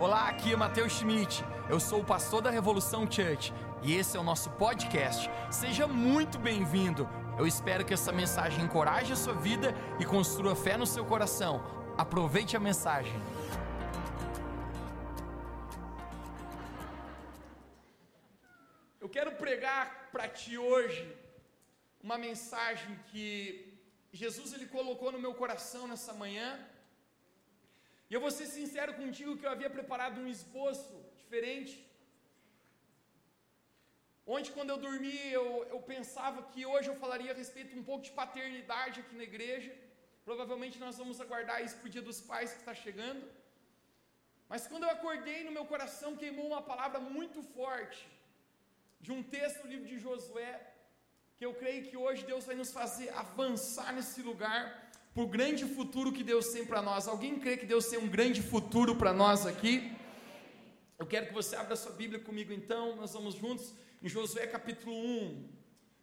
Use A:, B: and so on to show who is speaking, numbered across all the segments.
A: Olá, aqui é Matheus Schmidt. Eu sou o pastor da Revolução Church e esse é o nosso podcast. Seja muito bem-vindo. Eu espero que essa mensagem encoraje a sua vida e construa fé no seu coração. Aproveite a mensagem. Eu quero pregar para ti hoje uma mensagem que Jesus ele colocou no meu coração nessa manhã e eu vou ser sincero contigo que eu havia preparado um esboço diferente. Ontem, quando eu dormi, eu, eu pensava que hoje eu falaria a respeito um pouco de paternidade aqui na igreja. Provavelmente nós vamos aguardar isso para o dia dos pais que está chegando. Mas quando eu acordei no meu coração, queimou uma palavra muito forte, de um texto do livro de Josué, que eu creio que hoje Deus vai nos fazer avançar nesse lugar para o grande futuro que Deus tem para nós. Alguém crê que Deus tem um grande futuro para nós aqui? Eu quero que você abra sua Bíblia comigo então, nós vamos juntos em Josué capítulo 1.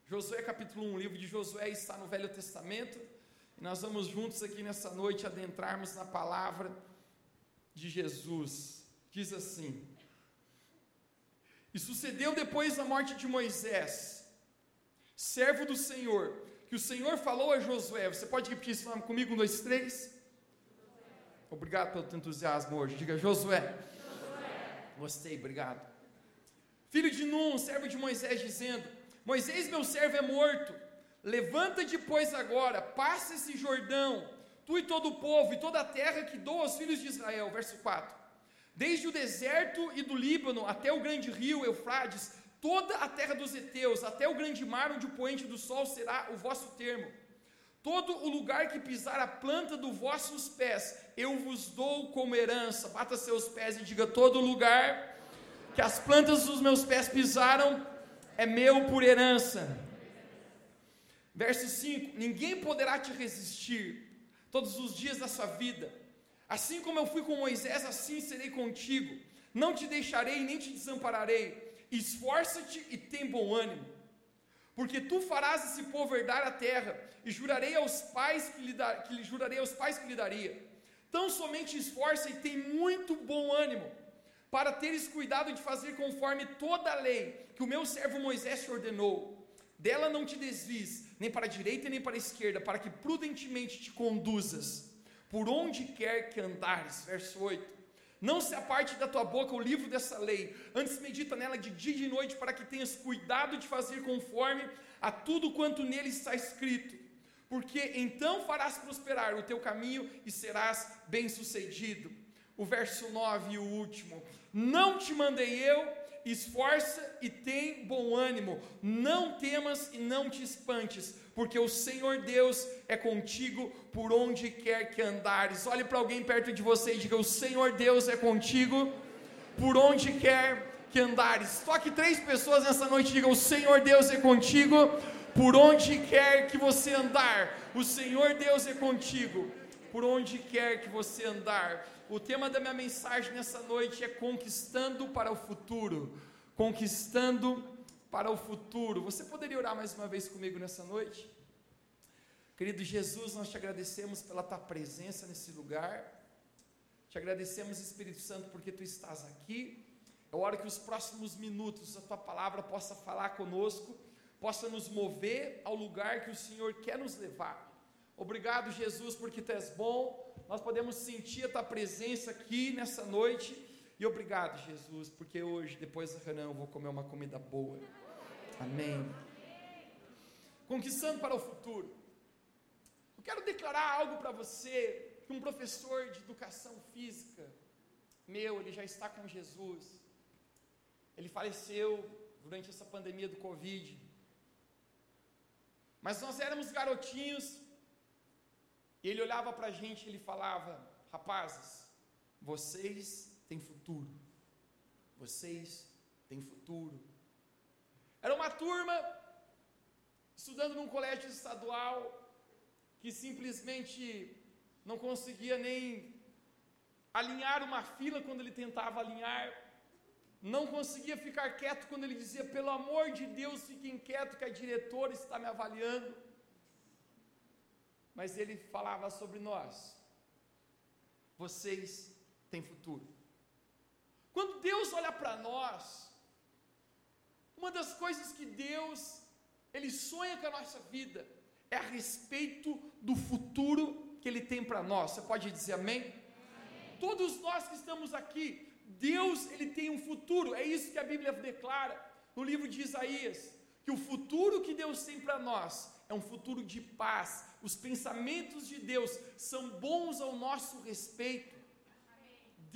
A: Josué capítulo 1, o livro de Josué está no Velho Testamento, e nós vamos juntos aqui nessa noite adentrarmos na palavra de Jesus. Diz assim: E sucedeu depois da morte de Moisés, servo do Senhor, que o Senhor falou a Josué. Você pode repetir esse nome comigo? Um, dois, três. Obrigado pelo teu entusiasmo hoje. Diga Josué. Josué. Gostei, obrigado. Filho de Num, servo de Moisés, dizendo: Moisés, meu servo, é morto. Levanta-te, pois, agora, passa esse Jordão, tu e todo o povo, e toda a terra que dou aos filhos de Israel. Verso 4. Desde o deserto e do Líbano até o grande rio Eufrates, toda a terra dos heteus, até o grande mar onde o poente do sol será o vosso termo. Todo o lugar que pisar a planta dos vossos pés, eu vos dou como herança. Bata seus pés e diga: todo lugar que as plantas dos meus pés pisaram é meu por herança. Verso 5: Ninguém poderá te resistir todos os dias da sua vida. Assim como eu fui com Moisés, assim serei contigo. Não te deixarei nem te desampararei esforça-te e tem bom ânimo, porque tu farás esse povo herdar a terra, e jurarei aos pais que lhe, dar, que lhe jurarei aos pais que lhe daria. Tão somente esforça e tem muito bom ânimo, para teres cuidado de fazer conforme toda a lei que o meu servo Moisés te ordenou. Dela não te desvies, nem para a direita nem para a esquerda, para que prudentemente te conduzas, por onde quer que andares. Verso 8 não se aparte da tua boca o livro dessa lei, antes medita nela de dia e de noite, para que tenhas cuidado de fazer conforme a tudo quanto nele está escrito, porque então farás prosperar o teu caminho e serás bem-sucedido. O verso 9 e o último: Não te mandei eu, esforça e tem bom ânimo, não temas e não te espantes, porque o Senhor Deus é contigo por onde quer que andares. Olhe para alguém perto de você e diga: O Senhor Deus é contigo por onde quer que andares. Toque três pessoas nessa noite e diga: O Senhor Deus é contigo por onde quer que você andar. O Senhor Deus é contigo por onde quer que você andar. O tema da minha mensagem nessa noite é conquistando para o futuro. Conquistando para o futuro. Você poderia orar mais uma vez comigo nessa noite? Querido Jesus, nós te agradecemos pela tua presença nesse lugar. Te agradecemos, Espírito Santo, porque tu estás aqui. Eu oro que os próximos minutos a tua palavra possa falar conosco, possa nos mover ao lugar que o Senhor quer nos levar. Obrigado, Jesus, porque tu és bom. Nós podemos sentir a tua presença aqui nessa noite e obrigado, Jesus, porque hoje, depois da reunião, eu vou comer uma comida boa. Amém. Conquistando para o futuro. Eu quero declarar algo para você, que um professor de educação física, meu, ele já está com Jesus. Ele faleceu durante essa pandemia do Covid. Mas nós éramos garotinhos, ele olhava para a gente e ele falava: Rapazes, vocês tem futuro. Vocês têm futuro. Era uma turma estudando num colégio estadual que simplesmente não conseguia nem alinhar uma fila quando ele tentava alinhar, não conseguia ficar quieto quando ele dizia: pelo amor de Deus, fiquem quieto que a diretora está me avaliando. Mas ele falava sobre nós. Vocês têm futuro. Quando Deus olha para nós, uma das coisas que Deus ele sonha com a nossa vida é a respeito do futuro que ele tem para nós. Você pode dizer amém? amém? Todos nós que estamos aqui, Deus ele tem um futuro. É isso que a Bíblia declara no livro de Isaías, que o futuro que Deus tem para nós é um futuro de paz. Os pensamentos de Deus são bons ao nosso respeito.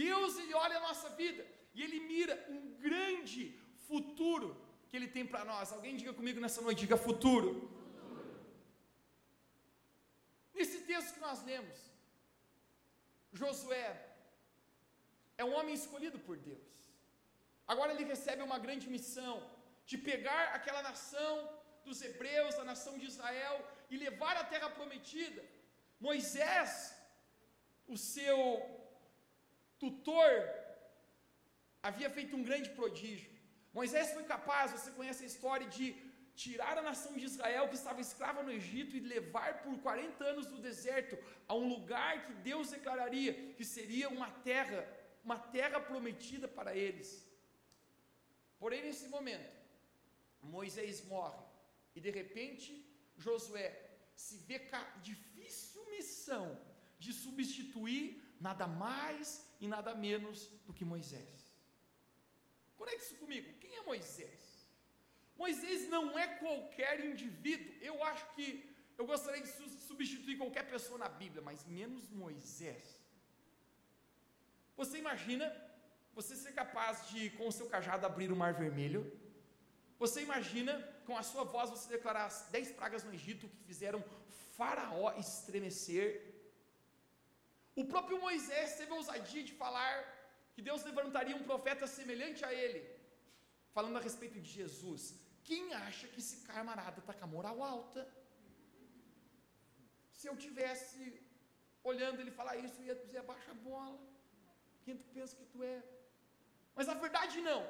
A: Deus ele olha a nossa vida e ele mira um grande futuro que ele tem para nós. Alguém diga comigo nessa noite, diga futuro. futuro. Nesse texto que nós lemos, Josué é um homem escolhido por Deus. Agora ele recebe uma grande missão de pegar aquela nação dos hebreus, a nação de Israel, e levar a terra prometida. Moisés, o seu tutor, havia feito um grande prodígio. Moisés foi capaz, você conhece a história, de tirar a nação de Israel, que estava escrava no Egito, e levar por 40 anos no deserto a um lugar que Deus declararia que seria uma terra, uma terra prometida para eles. Porém, nesse momento, Moisés morre, e de repente, Josué se vê com a difícil missão de substituir nada mais e nada menos do que Moisés. Conecte isso comigo. Quem é Moisés? Moisés não é qualquer indivíduo. Eu acho que eu gostaria de substituir qualquer pessoa na Bíblia, mas menos Moisés. Você imagina você ser capaz de, com o seu cajado, abrir o mar vermelho? Você imagina, com a sua voz, você declarar as dez pragas no Egito que fizeram Faraó estremecer? O próprio Moisés teve a ousadia de falar que Deus levantaria um profeta semelhante a ele, falando a respeito de Jesus. Quem acha que esse camarada está com a moral alta? Se eu tivesse olhando ele falar isso, eu ia dizer: abaixa a bola. Quem tu pensa que tu é? Mas a verdade não.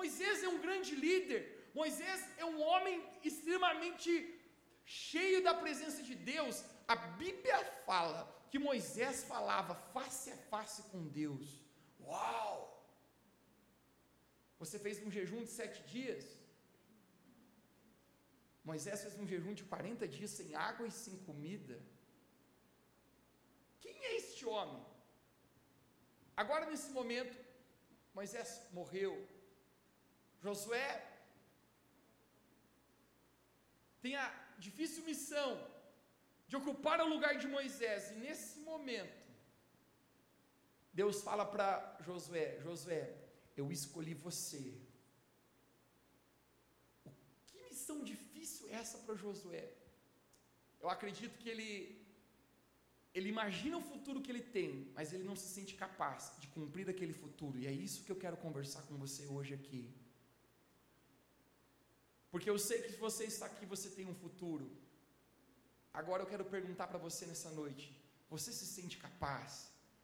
A: Moisés é um grande líder. Moisés é um homem extremamente cheio da presença de Deus. A Bíblia fala que Moisés falava face a face com Deus. Uau! Você fez um jejum de sete dias? Moisés fez um jejum de 40 dias sem água e sem comida. Quem é este homem? Agora, nesse momento, Moisés morreu. Josué tem a difícil missão de ocupar o lugar de Moisés, e nesse momento, Deus fala para Josué: Josué, eu escolhi você. Que missão difícil é essa para Josué? Eu acredito que ele ele imagina o futuro que ele tem, mas ele não se sente capaz de cumprir aquele futuro. E é isso que eu quero conversar com você hoje aqui. Porque eu sei que se você está aqui, você tem um futuro. Agora eu quero perguntar para você nessa noite: você se sente capaz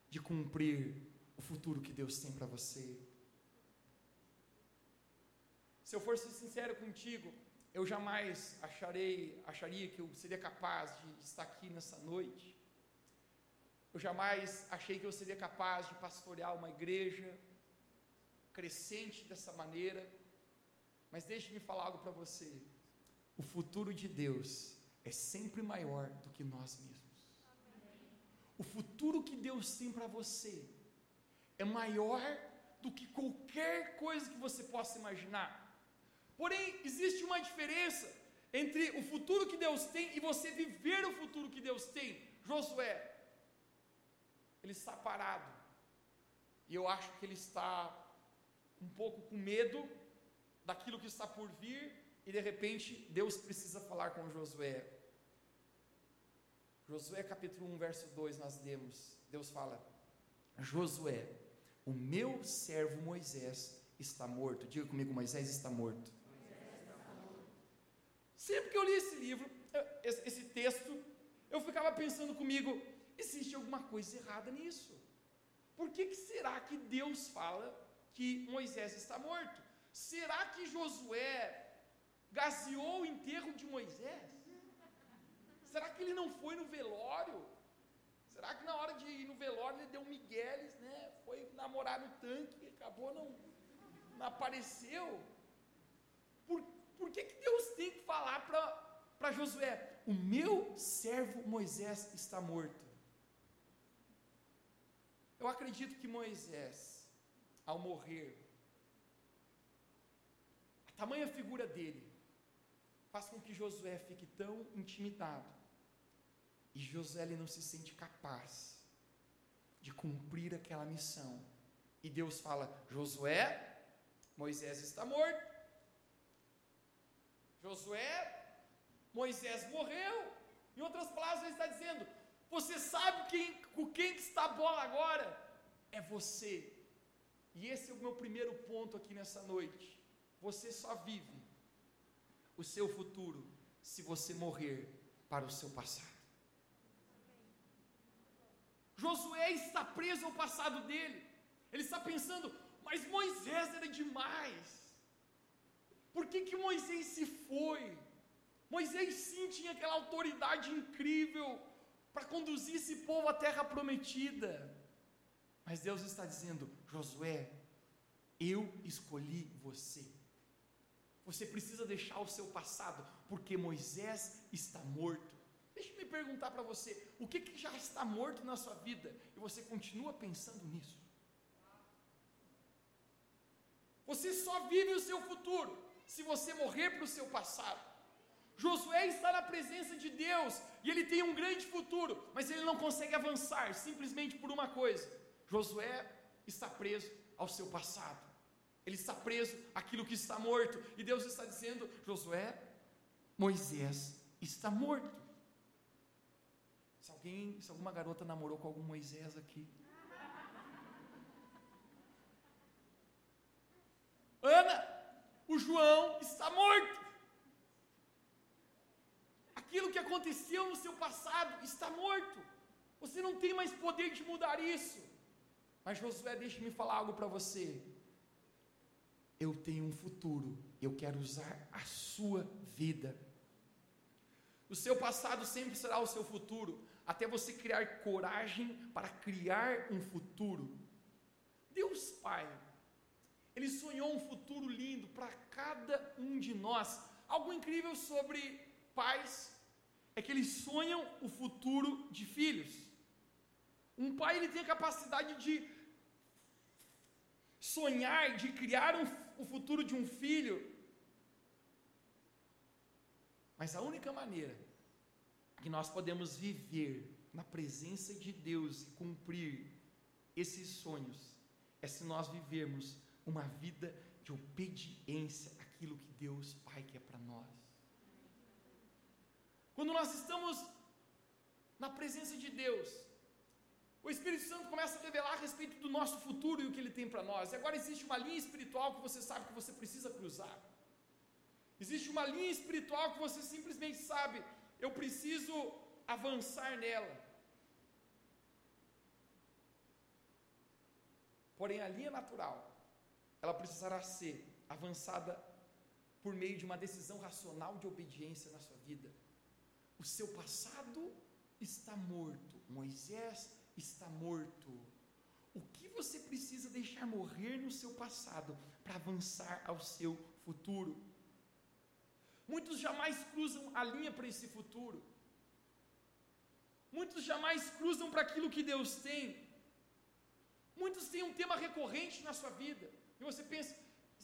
A: de cumprir o futuro que Deus tem para você? Se eu for ser sincero contigo, eu jamais acharei, acharia que eu seria capaz de estar aqui nessa noite. Eu jamais achei que eu seria capaz de pastorear uma igreja crescente dessa maneira. Mas deixe-me falar algo para você. O futuro de Deus é sempre maior do que nós mesmos. O futuro que Deus tem para você é maior do que qualquer coisa que você possa imaginar. Porém, existe uma diferença entre o futuro que Deus tem e você viver o futuro que Deus tem. Josué, ele está parado. E eu acho que ele está um pouco com medo daquilo que está por vir, e de repente Deus precisa falar com Josué. Josué capítulo 1, verso 2, nós lemos, Deus fala: Josué, o meu servo Moisés está morto. Diga comigo, Moisés está morto. Sempre que eu li esse livro, esse texto, eu ficava pensando comigo: existe alguma coisa errada nisso? Por que, que será que Deus fala que Moisés está morto? Será que Josué gaseou o enterro de Moisés? Será que ele não foi no velório? Será que na hora de ir no velório ele deu um Migueles, né? Foi namorar no tanque, acabou não, não apareceu? Por, por que, que Deus tem que falar para Josué? O meu servo Moisés está morto. Eu acredito que Moisés, ao morrer, tamanha figura dele, faz com que Josué fique tão intimidado. E Josué ele não se sente capaz de cumprir aquela missão. E Deus fala: Josué, Moisés está morto. Josué, Moisés morreu. Em outras palavras, ele está dizendo: você sabe quem, com quem que está a bola agora? É você. E esse é o meu primeiro ponto aqui nessa noite. Você só vive o seu futuro se você morrer para o seu passado. Josué está preso ao passado dele. Ele está pensando, mas Moisés era demais. Por que, que Moisés se foi? Moisés sim tinha aquela autoridade incrível para conduzir esse povo à terra prometida. Mas Deus está dizendo: Josué, eu escolhi você. Você precisa deixar o seu passado, porque Moisés está morto. Deixa eu me perguntar para você: o que, que já está morto na sua vida e você continua pensando nisso? Você só vive o seu futuro se você morrer para o seu passado. Josué está na presença de Deus e ele tem um grande futuro, mas ele não consegue avançar simplesmente por uma coisa: Josué está preso ao seu passado. Ele está preso àquilo que está morto. E Deus está dizendo: Josué, Moisés está morto. Se alguém, se alguma garota namorou com algum Moisés aqui. Ana, o João está morto. Aquilo que aconteceu no seu passado está morto. Você não tem mais poder de mudar isso. Mas Josué, deixe-me falar algo para você. Eu tenho um futuro, eu quero usar a sua vida. O seu passado sempre será o seu futuro, até você criar coragem para criar um futuro. Deus Pai, Ele sonhou um futuro lindo para cada um de nós. Algo incrível sobre pais é que eles sonham o futuro de filhos. Um pai ele tem a capacidade de sonhar, de criar um, o futuro de um filho. Mas a única maneira que nós podemos viver na presença de Deus e cumprir esses sonhos é se nós vivermos uma vida de obediência àquilo que Deus Pai quer para nós. Quando nós estamos na presença de Deus, o Espírito Santo começa a revelar a respeito do nosso futuro e o que ele tem para nós. E agora existe uma linha espiritual que você sabe que você precisa cruzar. Existe uma linha espiritual que você simplesmente sabe, eu preciso avançar nela. Porém, a linha natural, ela precisará ser avançada por meio de uma decisão racional de obediência na sua vida. O seu passado está morto. Moisés está morto. O que você precisa deixar morrer no seu passado para avançar ao seu futuro? Muitos jamais cruzam a linha para esse futuro. Muitos jamais cruzam para aquilo que Deus tem. Muitos têm um tema recorrente na sua vida. E você pensa: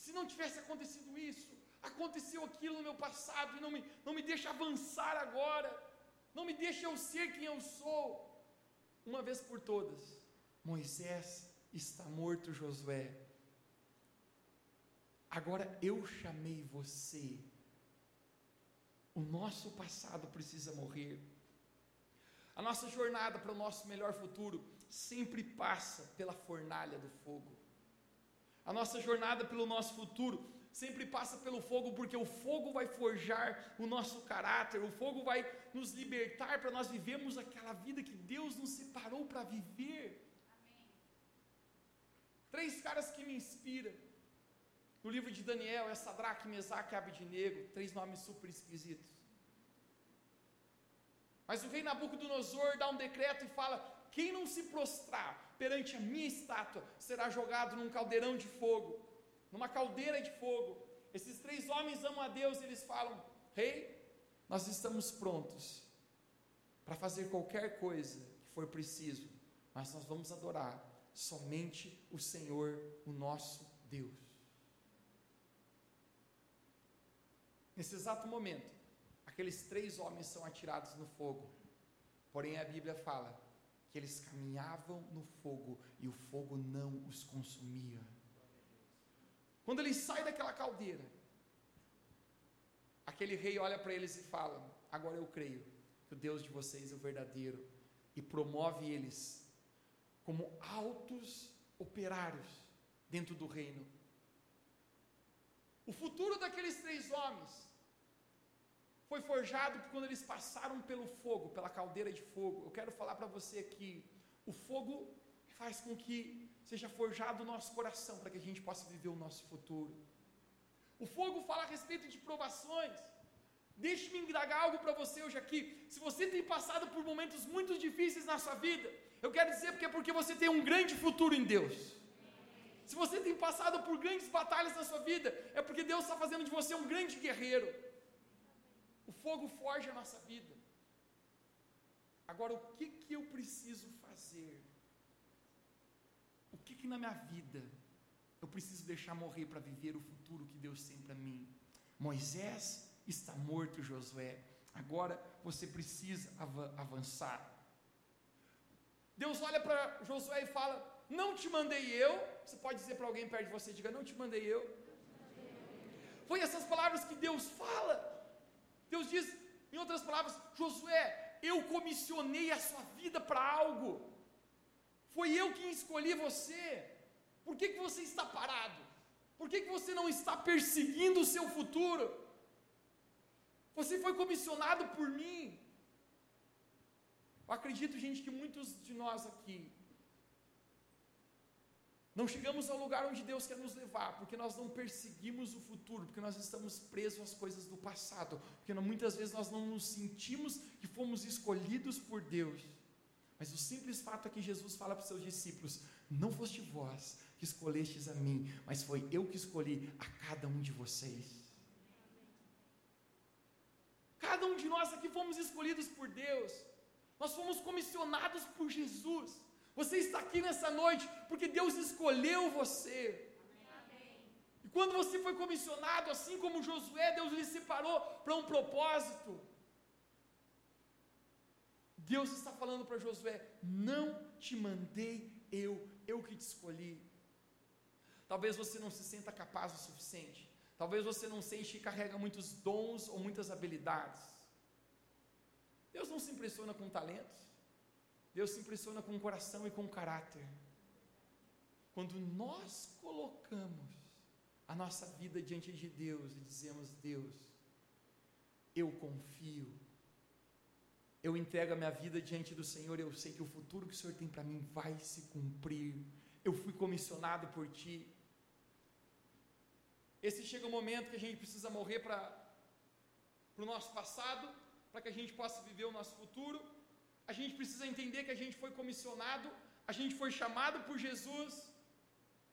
A: se não tivesse acontecido isso, aconteceu aquilo no meu passado e não me, não me deixa avançar agora, não me deixa eu ser quem eu sou. Uma vez por todas, Moisés está morto, Josué. Agora eu chamei você. O nosso passado precisa morrer. A nossa jornada para o nosso melhor futuro sempre passa pela fornalha do fogo. A nossa jornada pelo nosso futuro sempre passa pelo fogo, porque o fogo vai forjar o nosso caráter, o fogo vai nos libertar para nós vivermos aquela vida que Deus nos separou para viver. Amém. Três caras que me inspiram. No livro de Daniel é Sadraque, Mesaque e Abednego, três nomes super esquisitos. Mas o rei Nabucodonosor dá um decreto e fala: Quem não se prostrar perante a minha estátua será jogado num caldeirão de fogo, numa caldeira de fogo. Esses três homens amam a Deus e eles falam: Rei, nós estamos prontos para fazer qualquer coisa que for preciso, mas nós vamos adorar somente o Senhor, o nosso Deus. Nesse exato momento, aqueles três homens são atirados no fogo. Porém, a Bíblia fala que eles caminhavam no fogo e o fogo não os consumia. Quando eles saem daquela caldeira, aquele rei olha para eles e fala: Agora eu creio que o Deus de vocês é o verdadeiro, e promove eles como altos operários dentro do reino. O futuro daqueles três homens foi forjado quando eles passaram pelo fogo, pela caldeira de fogo. Eu quero falar para você que o fogo faz com que seja forjado o nosso coração para que a gente possa viver o nosso futuro. O fogo fala a respeito de provações. Deixe-me indagar algo para você hoje aqui. Se você tem passado por momentos muito difíceis na sua vida, eu quero dizer porque é porque você tem um grande futuro em Deus. Se você tem passado por grandes batalhas na sua vida, é porque Deus está fazendo de você um grande guerreiro. O fogo forja a nossa vida. Agora, o que, que eu preciso fazer? Que, que na minha vida eu preciso deixar morrer para viver o futuro que Deus tem para mim? Moisés está morto, Josué. Agora você precisa av avançar. Deus olha para Josué e fala: Não te mandei eu. Você pode dizer para alguém perto de você: Diga, não te mandei eu. Foi essas palavras que Deus fala. Deus diz, em outras palavras, Josué, eu comissionei a sua vida para algo. Foi eu quem escolhi você. Por que, que você está parado? Por que, que você não está perseguindo o seu futuro? Você foi comissionado por mim. Eu acredito, gente, que muitos de nós aqui não chegamos ao lugar onde Deus quer nos levar, porque nós não perseguimos o futuro, porque nós estamos presos às coisas do passado, porque muitas vezes nós não nos sentimos que fomos escolhidos por Deus. Mas o simples fato é que Jesus fala para os seus discípulos: Não foste vós que escolhestes a mim, mas foi eu que escolhi a cada um de vocês. Cada um de nós aqui fomos escolhidos por Deus, nós fomos comissionados por Jesus. Você está aqui nessa noite porque Deus escolheu você. E quando você foi comissionado, assim como Josué, Deus lhe separou para um propósito. Deus está falando para Josué: Não te mandei eu, eu que te escolhi. Talvez você não se sinta capaz o suficiente. Talvez você não sente que carrega muitos dons ou muitas habilidades. Deus não se impressiona com talentos. Deus se impressiona com o coração e com o caráter. Quando nós colocamos a nossa vida diante de Deus e dizemos: Deus, eu confio, eu entrego a minha vida diante do Senhor, eu sei que o futuro que o Senhor tem para mim vai se cumprir, eu fui comissionado por Ti. Esse chega o momento que a gente precisa morrer para o nosso passado, para que a gente possa viver o nosso futuro a gente precisa entender que a gente foi comissionado, a gente foi chamado por Jesus,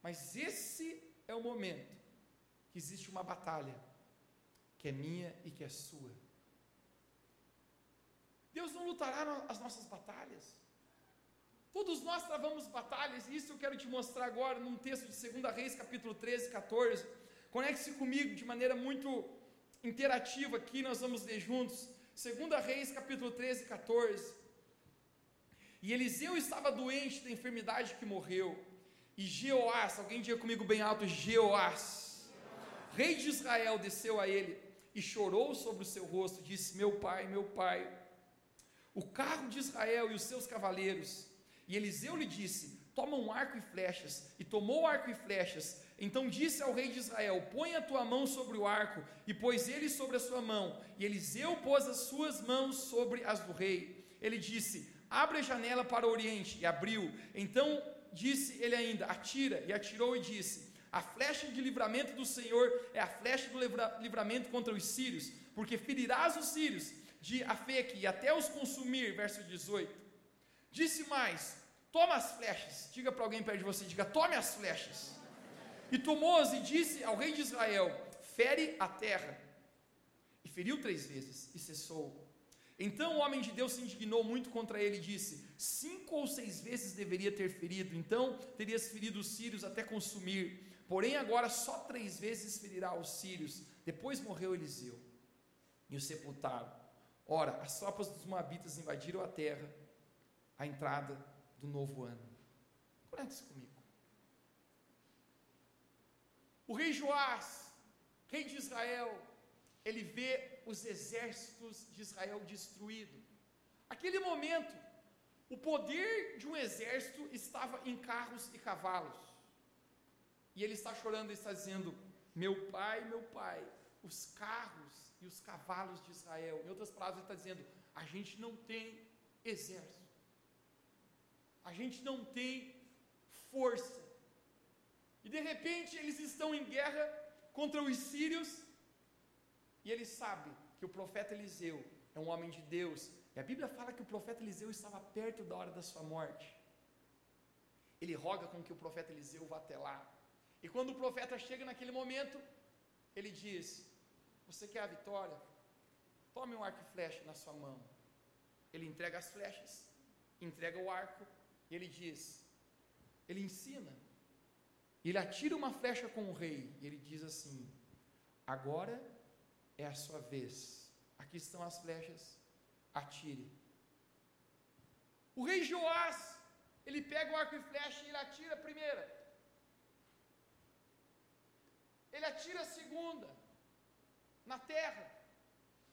A: mas esse é o momento que existe uma batalha, que é minha e que é sua. Deus não lutará as nossas batalhas. Todos nós travamos batalhas, e isso eu quero te mostrar agora num texto de 2 Reis, capítulo 13, 14. Conecte-se comigo de maneira muito interativa aqui, nós vamos ler juntos. 2 Reis, capítulo 13, 14. E Eliseu estava doente da enfermidade que morreu. E Jeoás, alguém diga comigo bem alto, Jeoás, rei de Israel, desceu a ele e chorou sobre o seu rosto, disse: Meu pai, meu pai, o carro de Israel e os seus cavaleiros. E Eliseu lhe disse: Toma um arco e flechas. E tomou arco e flechas. Então disse ao rei de Israel: Põe a tua mão sobre o arco. E pôs ele sobre a sua mão. E Eliseu pôs as suas mãos sobre as do rei. Ele disse: Abre a janela para o oriente, e abriu. Então disse ele ainda: Atira, e atirou e disse: A flecha de livramento do Senhor é a flecha do livramento contra os sírios, porque ferirás os sírios de Afeque e até os consumir. Verso 18. Disse mais: Toma as flechas. Diga para alguém perto de você: Diga, tome as flechas. E tomou-as e disse ao rei de Israel: Fere a terra. E feriu três vezes e cessou. Então o homem de Deus se indignou muito contra ele e disse: Cinco ou seis vezes deveria ter ferido, então terias ferido os sírios até consumir. Porém, agora só três vezes ferirá os sírios. Depois morreu Eliseu e o sepultaram. Ora, as tropas dos Moabitas invadiram a terra, a entrada do novo ano. Conecte-se comigo. O rei Joás, rei de Israel, ele vê os exércitos de Israel destruídos. Aquele momento, o poder de um exército estava em carros e cavalos. E ele está chorando e está dizendo: Meu pai, meu pai, os carros e os cavalos de Israel. Em outras palavras, ele está dizendo: A gente não tem exército. A gente não tem força. E de repente eles estão em guerra contra os sírios e ele sabe que o profeta Eliseu é um homem de Deus. E a Bíblia fala que o profeta Eliseu estava perto da hora da sua morte. Ele roga com que o profeta Eliseu vá até lá. E quando o profeta chega naquele momento, ele diz: Você quer a vitória? Tome um arco e flecha na sua mão. Ele entrega as flechas, entrega o arco, e ele diz: Ele ensina. Ele atira uma flecha com o rei, e ele diz assim: Agora é a sua vez. Aqui estão as flechas, atire. O rei Joás, ele pega o arco e flecha e ele atira a primeira. Ele atira a segunda na terra.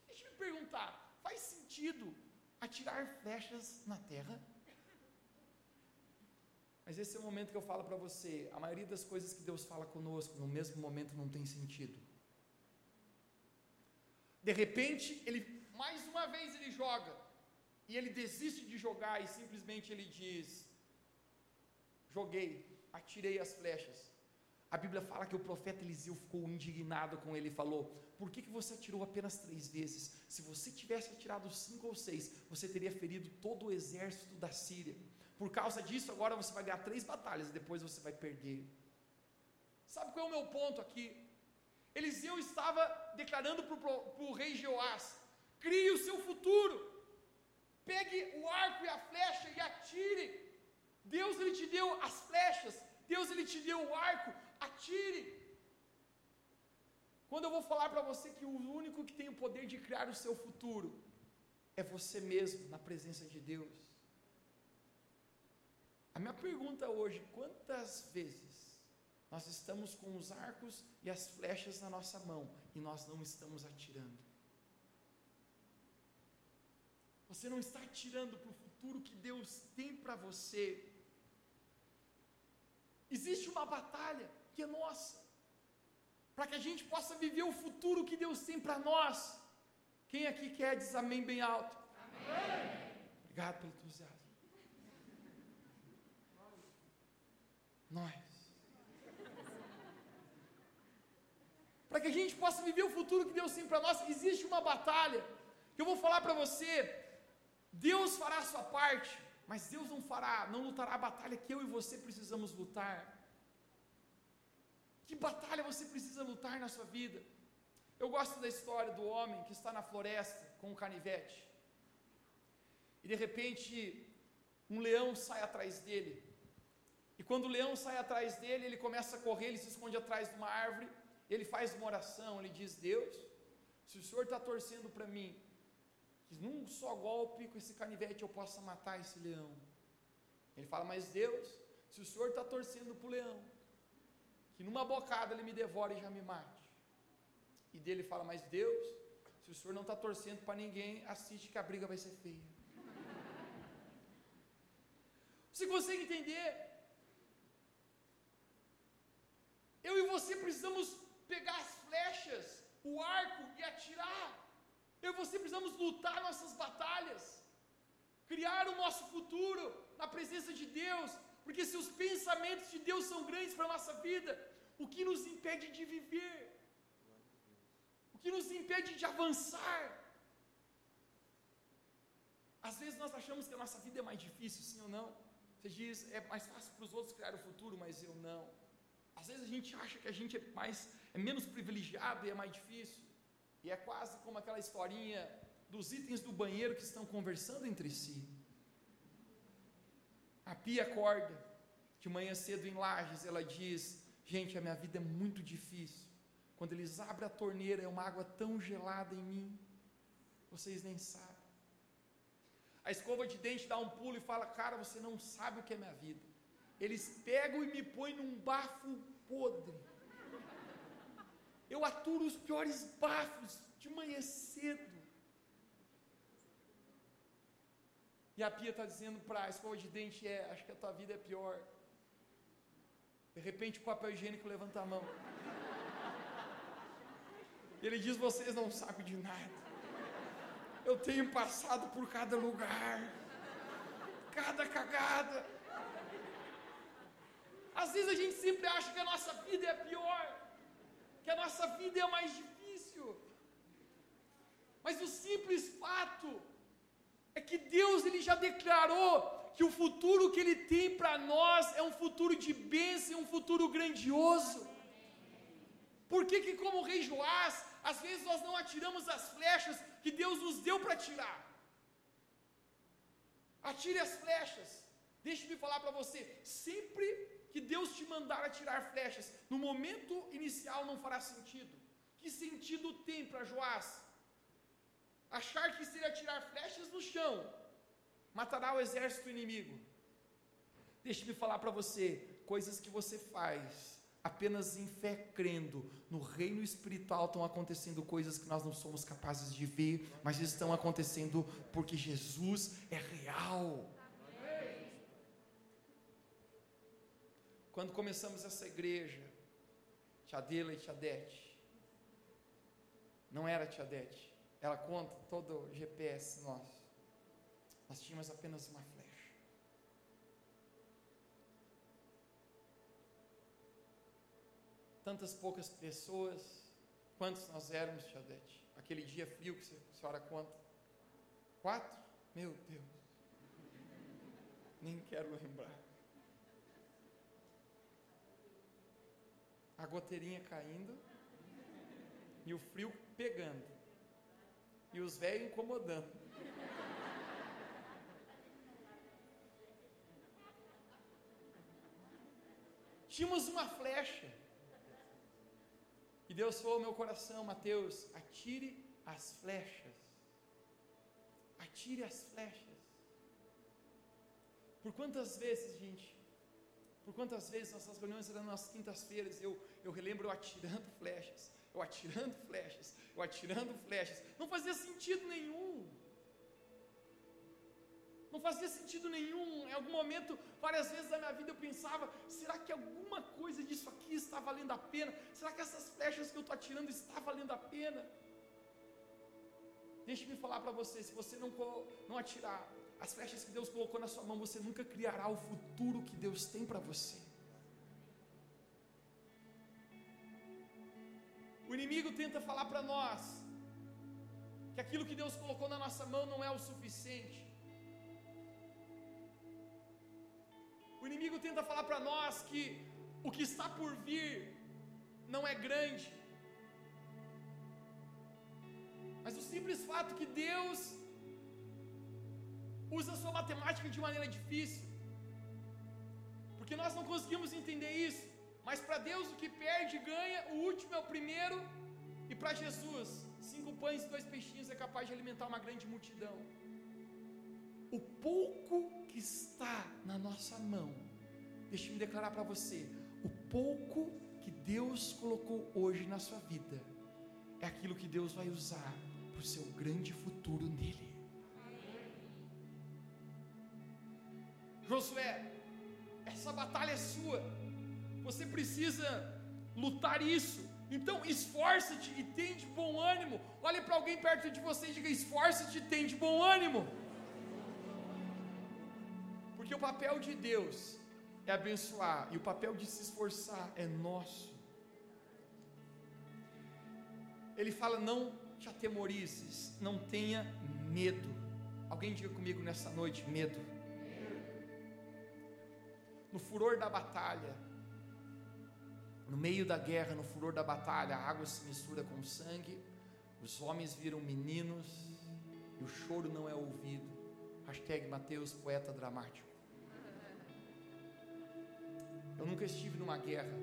A: Deixa eu me perguntar, faz sentido atirar flechas na terra? Mas esse é o momento que eu falo para você. A maioria das coisas que Deus fala conosco no mesmo momento não tem sentido. De repente, ele mais uma vez ele joga e ele desiste de jogar e simplesmente ele diz: Joguei, atirei as flechas. A Bíblia fala que o profeta Eliseu ficou indignado com ele e falou: Por que, que você atirou apenas três vezes? Se você tivesse atirado cinco ou seis, você teria ferido todo o exército da Síria. Por causa disso, agora você vai ganhar três batalhas e depois você vai perder. Sabe qual é o meu ponto aqui? Eliseu estava declarando para o rei Jeoás: crie o seu futuro, pegue o arco e a flecha e atire. Deus ele te deu as flechas, Deus ele te deu o arco, atire. Quando eu vou falar para você que o único que tem o poder de criar o seu futuro é você mesmo na presença de Deus. A minha pergunta hoje: quantas vezes nós estamos com os arcos e as flechas na nossa mão e nós não estamos atirando? Você não está atirando para o futuro que Deus tem para você. Existe uma batalha que é nossa, para que a gente possa viver o futuro que Deus tem para nós. Quem aqui quer diz amém bem alto? Amém. Obrigado pelo entusiasmo. Nós. Para que a gente possa viver o futuro que Deus tem para nós, existe uma batalha. Que eu vou falar para você. Deus fará a sua parte, mas Deus não fará, não lutará a batalha que eu e você precisamos lutar. Que batalha você precisa lutar na sua vida? Eu gosto da história do homem que está na floresta com um canivete. E de repente, um leão sai atrás dele. E quando o leão sai atrás dele, ele começa a correr, ele se esconde atrás de uma árvore, ele faz uma oração, ele diz: Deus, se o Senhor está torcendo para mim, que num só golpe com esse canivete eu possa matar esse leão. Ele fala: Mas Deus, se o Senhor está torcendo para o leão, que numa bocada ele me devore e já me mate. E dele fala: Mas Deus, se o Senhor não está torcendo para ninguém, assiste que a briga vai ser feia. Você consegue entender? Eu e você precisamos pegar as flechas, o arco e atirar. Eu e você precisamos lutar nossas batalhas, criar o nosso futuro na presença de Deus, porque se os pensamentos de Deus são grandes para a nossa vida, o que nos impede de viver? O que nos impede de avançar? Às vezes nós achamos que a nossa vida é mais difícil, sim ou não? Você diz, é mais fácil para os outros criar o futuro, mas eu não. Às vezes a gente acha que a gente é mais, é menos privilegiado e é mais difícil. E é quase como aquela historinha dos itens do banheiro que estão conversando entre si. A Pia acorda de manhã cedo em Lages, ela diz: Gente, a minha vida é muito difícil. Quando eles abrem a torneira, é uma água tão gelada em mim, vocês nem sabem. A escova de dente dá um pulo e fala: Cara, você não sabe o que é minha vida. Eles pegam e me põem num bafo podre. Eu aturo os piores bafos de manhã cedo. E a pia está dizendo para a escova de dente: É, acho que a tua vida é pior. De repente o papel higiênico levanta a mão. E ele diz: Vocês não sabem de nada. Eu tenho passado por cada lugar, cada cagada. Às vezes a gente sempre acha que a nossa vida é pior, que a nossa vida é mais difícil. Mas o simples fato é que Deus ele já declarou que o futuro que ele tem para nós é um futuro de bênção, um futuro grandioso. Por que que como rei Joás, às vezes nós não atiramos as flechas que Deus nos deu para atirar? Atire as flechas. Deixe-me falar para você, sempre que Deus te mandar atirar flechas, no momento inicial não fará sentido. Que sentido tem para Joás? Achar que se ele atirar flechas no chão, matará o exército inimigo. Deixe-me falar para você, coisas que você faz apenas em fé crendo, no reino espiritual estão acontecendo coisas que nós não somos capazes de ver, mas estão acontecendo porque Jesus é real. Quando começamos essa igreja, Tia Adela e Tia Dete, não era Tia Dete, ela conta todo o GPS nosso. Nós tínhamos apenas uma flecha. Tantas poucas pessoas, quantos nós éramos, Tia Dete? Aquele dia frio que a senhora conta? Quatro? Meu Deus. Nem quero lembrar. a goteirinha caindo e o frio pegando e os velhos incomodando. Tínhamos uma flecha. E Deus falou ao meu coração, Mateus, atire as flechas. Atire as flechas. Por quantas vezes, gente, por quantas vezes nossas reuniões eram nas quintas-feiras, eu, eu relembro eu atirando flechas, eu atirando flechas, eu atirando flechas. Não fazia sentido nenhum. Não fazia sentido nenhum. Em algum momento, várias vezes na minha vida eu pensava: será que alguma coisa disso aqui está valendo a pena? Será que essas flechas que eu estou atirando está valendo a pena? Deixe-me falar para você: se você não, não atirar as flechas que Deus colocou na sua mão, você nunca criará o futuro que Deus tem para você. O inimigo tenta falar para nós que aquilo que Deus colocou na nossa mão não é o suficiente. O inimigo tenta falar para nós que o que está por vir não é grande. Mas o simples fato que Deus usa a sua matemática de maneira difícil, porque nós não conseguimos entender isso. Mas para Deus o que perde ganha, o último é o primeiro, e para Jesus, cinco pães e dois peixinhos é capaz de alimentar uma grande multidão. O pouco que está na nossa mão, deixe-me declarar para você: o pouco que Deus colocou hoje na sua vida, é aquilo que Deus vai usar para o seu grande futuro nele. Josué, essa batalha é sua. Você precisa lutar isso. Então esforça-te e tem de bom ânimo. Olhe para alguém perto de você e diga: esforça-te e tem de bom ânimo. Porque o papel de Deus é abençoar e o papel de se esforçar é nosso. Ele fala: não te atemorizes, não tenha medo. Alguém diga comigo nessa noite: medo. No furor da batalha, no meio da guerra, no furor da batalha, a água se mistura com sangue, os homens viram meninos e o choro não é ouvido. Hashtag Mateus, poeta dramático. Eu nunca estive numa guerra,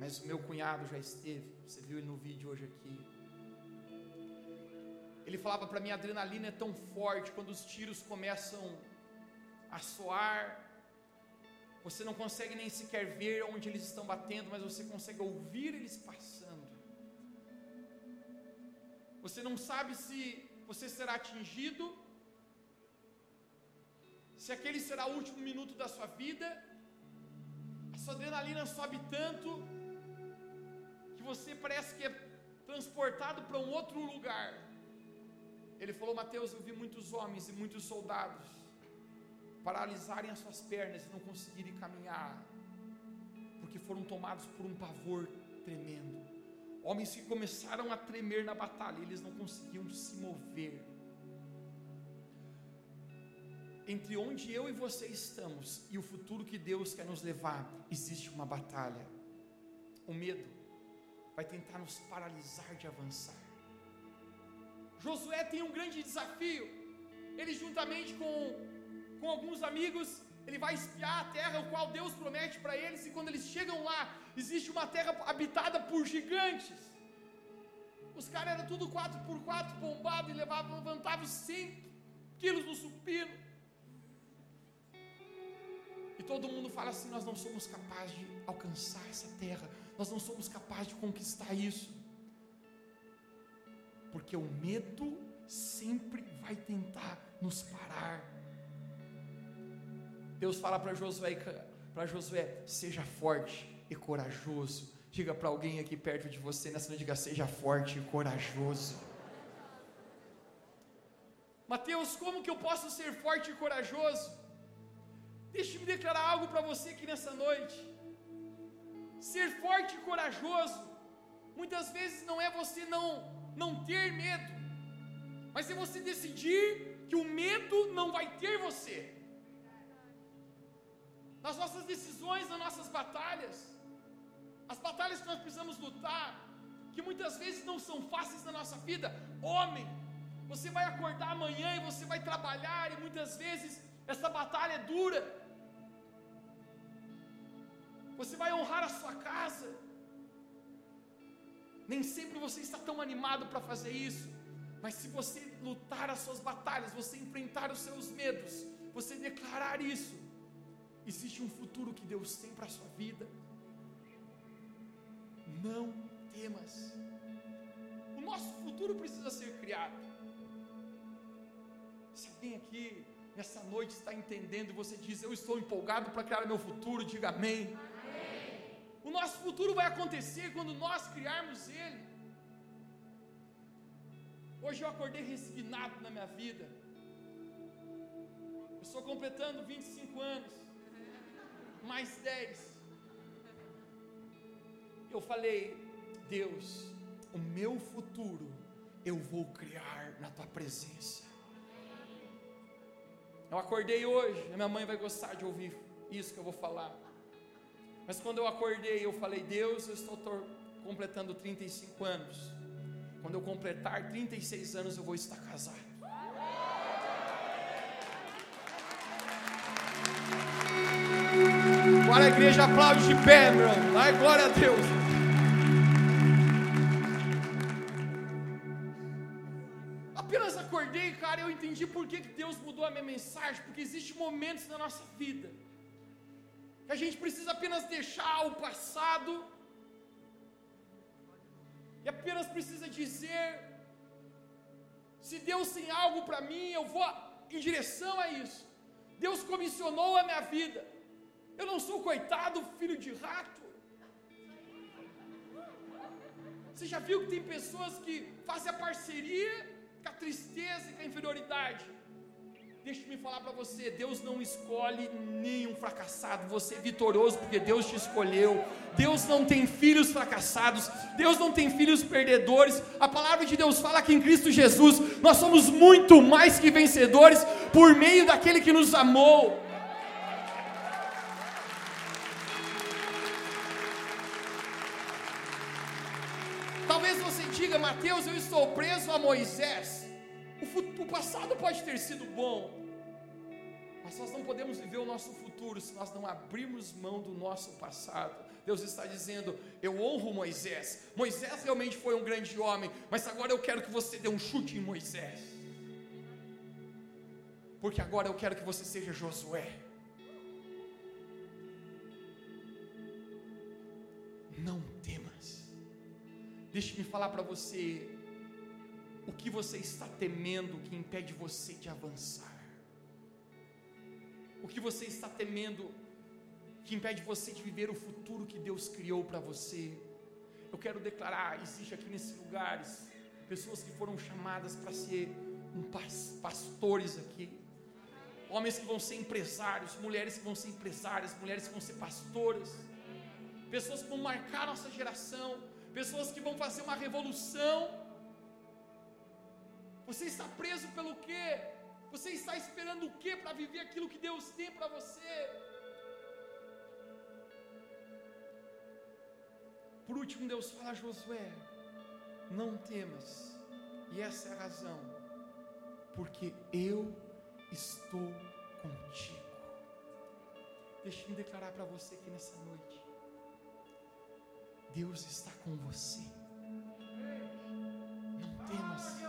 A: mas o meu cunhado já esteve. Você viu ele no vídeo hoje aqui. Ele falava para mim: a adrenalina é tão forte quando os tiros começam a soar. Você não consegue nem sequer ver onde eles estão batendo, mas você consegue ouvir eles passando. Você não sabe se você será atingido, se aquele será o último minuto da sua vida, sua adrenalina sobe tanto que você parece que é transportado para um outro lugar. Ele falou: Mateus, eu vi muitos homens e muitos soldados paralisarem as suas pernas e não conseguirem caminhar, porque foram tomados por um pavor tremendo. Homens que começaram a tremer na batalha, eles não conseguiam se mover entre onde eu e você estamos e o futuro que Deus quer nos levar, existe uma batalha. O medo vai tentar nos paralisar de avançar. Josué tem um grande desafio. Ele, juntamente com, com alguns amigos, ele vai espiar a terra, o qual Deus promete para eles, e quando eles chegam lá, existe uma terra habitada por gigantes. Os caras eram tudo 4x4 bombado e levavam, levantavam 100 quilos no supino. E todo mundo fala assim: nós não somos capazes de alcançar essa terra, nós não somos capazes de conquistar isso, porque o medo sempre vai tentar nos parar. Deus fala para Josué, para Josué, seja forte e corajoso. Diga para alguém aqui perto de você, nessa noite, diga, seja forte e corajoso. Mateus, como que eu posso ser forte e corajoso? Deixe-me declarar algo para você aqui nessa noite. Ser forte e corajoso, muitas vezes não é você não, não ter medo, mas é você decidir que o medo não vai ter você. Nas nossas decisões, nas nossas batalhas, as batalhas que nós precisamos lutar, que muitas vezes não são fáceis na nossa vida. Homem, você vai acordar amanhã e você vai trabalhar, e muitas vezes essa batalha é dura. Você vai honrar a sua casa. Nem sempre você está tão animado para fazer isso. Mas se você lutar as suas batalhas, você enfrentar os seus medos, você declarar isso, existe um futuro que Deus tem para a sua vida. Não temas. O nosso futuro precisa ser criado. Se alguém aqui nessa noite está entendendo e você diz, eu estou empolgado para criar meu futuro, diga amém. O nosso futuro vai acontecer quando nós criarmos Ele. Hoje eu acordei resignado na minha vida. Eu estou completando 25 anos, mais 10. Eu falei, Deus, o meu futuro eu vou criar na tua presença. Eu acordei hoje, minha mãe vai gostar de ouvir isso que eu vou falar. Mas quando eu acordei, eu falei: Deus, eu estou completando 35 anos. Quando eu completar 36 anos, eu vou estar casado. Agora a igreja aplaude de pé, meu. Ai, glória a Deus. Apenas acordei, cara, eu entendi por que Deus mudou a minha mensagem. Porque existem momentos na nossa vida a gente precisa apenas deixar o passado, e apenas precisa dizer: se Deus tem algo para mim, eu vou em direção a isso. Deus comissionou a minha vida. Eu não sou coitado, filho de rato. Você já viu que tem pessoas que fazem a parceria com a tristeza e com a inferioridade? Deixa-me falar para você: Deus não escolhe nenhum fracassado, você é vitorioso porque Deus te escolheu. Deus não tem filhos fracassados, Deus não tem filhos perdedores. A palavra de Deus fala que em Cristo Jesus nós somos muito mais que vencedores por meio daquele que nos amou. Talvez você diga, Mateus, eu estou preso a Moisés. O passado pode ter sido bom, mas nós não podemos viver o nosso futuro se nós não abrirmos mão do nosso passado. Deus está dizendo: Eu honro Moisés. Moisés realmente foi um grande homem, mas agora eu quero que você dê um chute em Moisés. Porque agora eu quero que você seja Josué. Não temas. Deixe-me falar para você o que você está temendo que impede você de avançar? O que você está temendo que impede você de viver o futuro que Deus criou para você? Eu quero declarar: existe aqui nesses lugares pessoas que foram chamadas para ser um pastores aqui, homens que vão ser empresários, mulheres que vão ser empresárias, mulheres que vão ser pastoras, pessoas que vão marcar nossa geração, pessoas que vão fazer uma revolução você está preso pelo quê? Você está esperando o quê para viver aquilo que Deus tem para você? Por último, Deus fala a Josué: Não temas, e essa é a razão, porque eu estou contigo. Deixe-me declarar para você que nessa noite, Deus está com você. Não temas.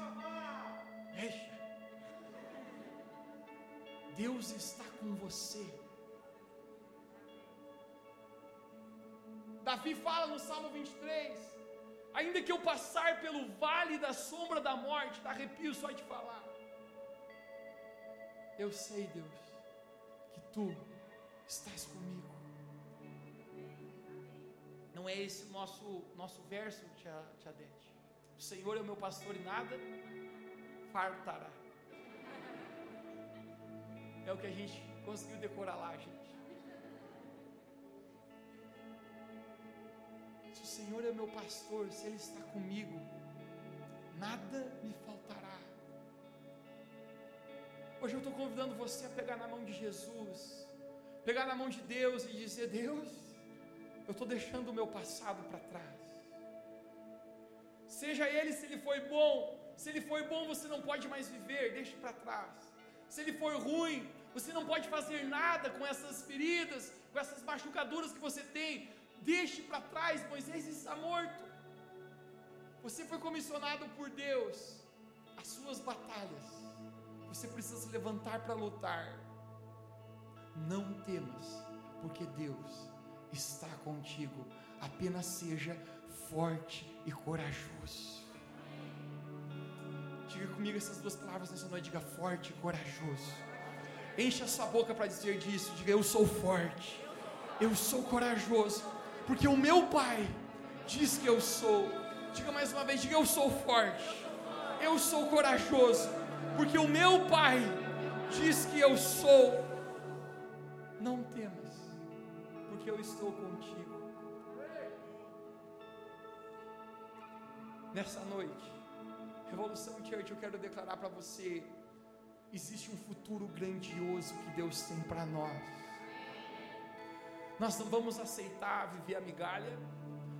A: Deus está com você. Davi fala no Salmo 23: ainda que eu passar pelo vale da sombra da morte, dá arrepio só de falar. Eu sei, Deus, que tu estás comigo. Não é esse o nosso, nosso verso, tia, tia Dete. O Senhor é o meu pastor e nada fartará. É o que a gente conseguiu decorar lá, gente. Se o Senhor é meu pastor, se Ele está comigo, nada me faltará. Hoje eu estou convidando você a pegar na mão de Jesus, pegar na mão de Deus e dizer: Deus, eu estou deixando o meu passado para trás. Seja ele se ele foi bom, se ele foi bom, você não pode mais viver, deixe para trás. Se ele for ruim, você não pode fazer nada com essas feridas, com essas machucaduras que você tem. Deixe para trás, Moisés está morto. Você foi comissionado por Deus. As suas batalhas, você precisa se levantar para lutar. Não temas, porque Deus está contigo. Apenas seja forte e corajoso. Diga comigo essas duas palavras nessa noite. Diga forte e corajoso. Encha sua boca para dizer disso. Diga eu sou forte. Eu sou corajoso. Porque o meu Pai diz que eu sou. Diga mais uma vez. Diga eu sou forte. Eu sou corajoso. Porque o meu Pai diz que eu sou. Não temas. Porque eu estou contigo. Nessa noite Revolução Church, eu quero declarar para você: existe um futuro grandioso que Deus tem para nós. Nós não vamos aceitar viver a migalha,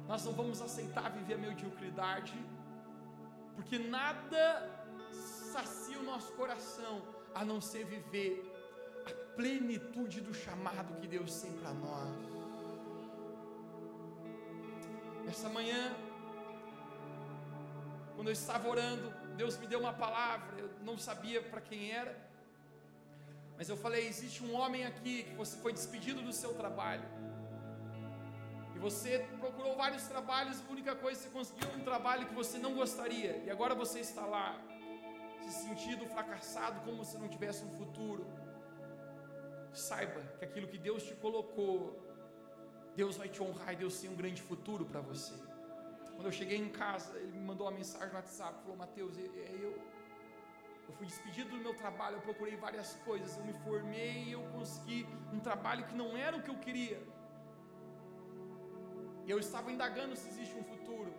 A: nós não vamos aceitar viver a mediocridade, porque nada sacia o nosso coração a não ser viver a plenitude do chamado que Deus tem para nós. Essa manhã, quando eu estava orando, Deus me deu uma palavra, eu não sabia para quem era, mas eu falei: existe um homem aqui que você foi despedido do seu trabalho, e você procurou vários trabalhos, a única coisa que você conseguiu um trabalho que você não gostaria, e agora você está lá, se sentindo fracassado, como se não tivesse um futuro. Saiba que aquilo que Deus te colocou, Deus vai te honrar e Deus tem um grande futuro para você. Quando eu cheguei em casa, ele me mandou uma mensagem no WhatsApp, falou, Mateus, é eu. Eu fui despedido do meu trabalho, eu procurei várias coisas, eu me formei e eu consegui um trabalho que não era o que eu queria. Eu estava indagando se existe um futuro.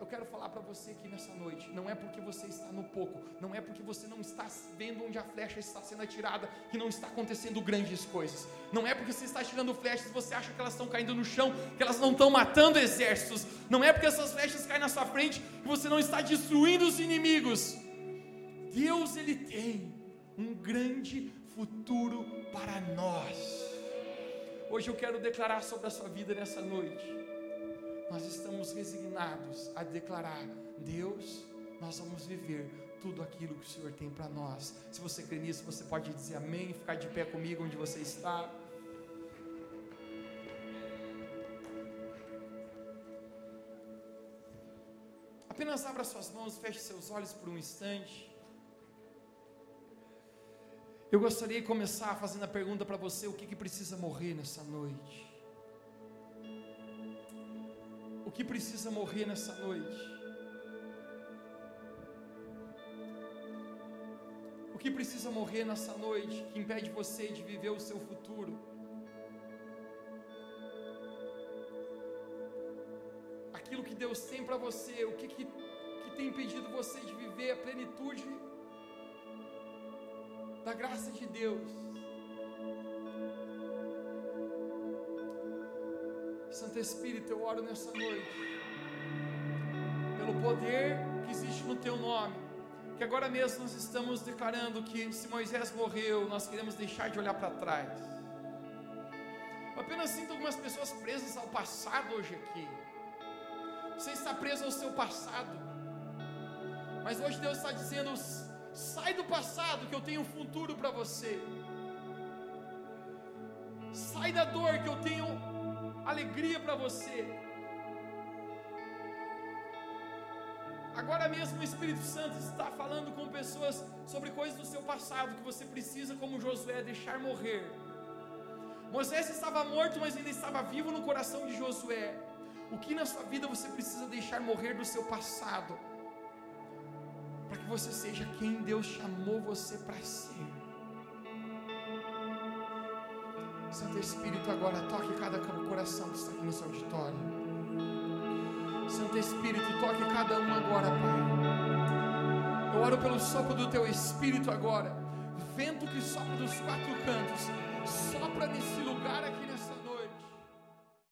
A: Eu quero falar para você aqui nessa noite, não é porque você está no pouco, não é porque você não está vendo onde a flecha está sendo atirada que não está acontecendo grandes coisas. Não é porque você está atirando flechas e você acha que elas estão caindo no chão, que elas não estão matando exércitos. Não é porque essas flechas caem na sua frente que você não está destruindo os inimigos. Deus ele tem um grande futuro para nós. Hoje eu quero declarar sobre a sua vida nessa noite nós estamos resignados a declarar: Deus, nós vamos viver tudo aquilo que o Senhor tem para nós. Se você crê nisso, você pode dizer amém, ficar de pé comigo onde você está. Apenas abra suas mãos, feche seus olhos por um instante. Eu gostaria de começar fazendo a pergunta para você: o que, que precisa morrer nessa noite? O que precisa morrer nessa noite. O que precisa morrer nessa noite que impede você de viver o seu futuro? Aquilo que Deus tem para você, o que, que, que tem impedido você de viver a plenitude da graça de Deus? Santo Espírito, eu oro nessa noite, pelo poder que existe no Teu nome, que agora mesmo nós estamos declarando que se Moisés morreu, nós queremos deixar de olhar para trás. Eu apenas sinto algumas pessoas presas ao passado hoje aqui. Você está preso ao seu passado, mas hoje Deus está dizendo: sai do passado, que eu tenho um futuro para você. Sai da dor, que eu tenho alegria para você. Agora mesmo o Espírito Santo está falando com pessoas sobre coisas do seu passado que você precisa, como Josué, deixar morrer. Moisés estava morto, mas ainda estava vivo no coração de Josué. O que na sua vida você precisa deixar morrer do seu passado, para que você seja quem Deus chamou você para ser? Santo Espírito, agora toque cada coração que está aqui nesse auditório. Santo Espírito, toque cada um agora, Pai. Eu oro pelo sopro do Teu Espírito agora. Vento que sopra dos quatro cantos. Sopra nesse lugar aqui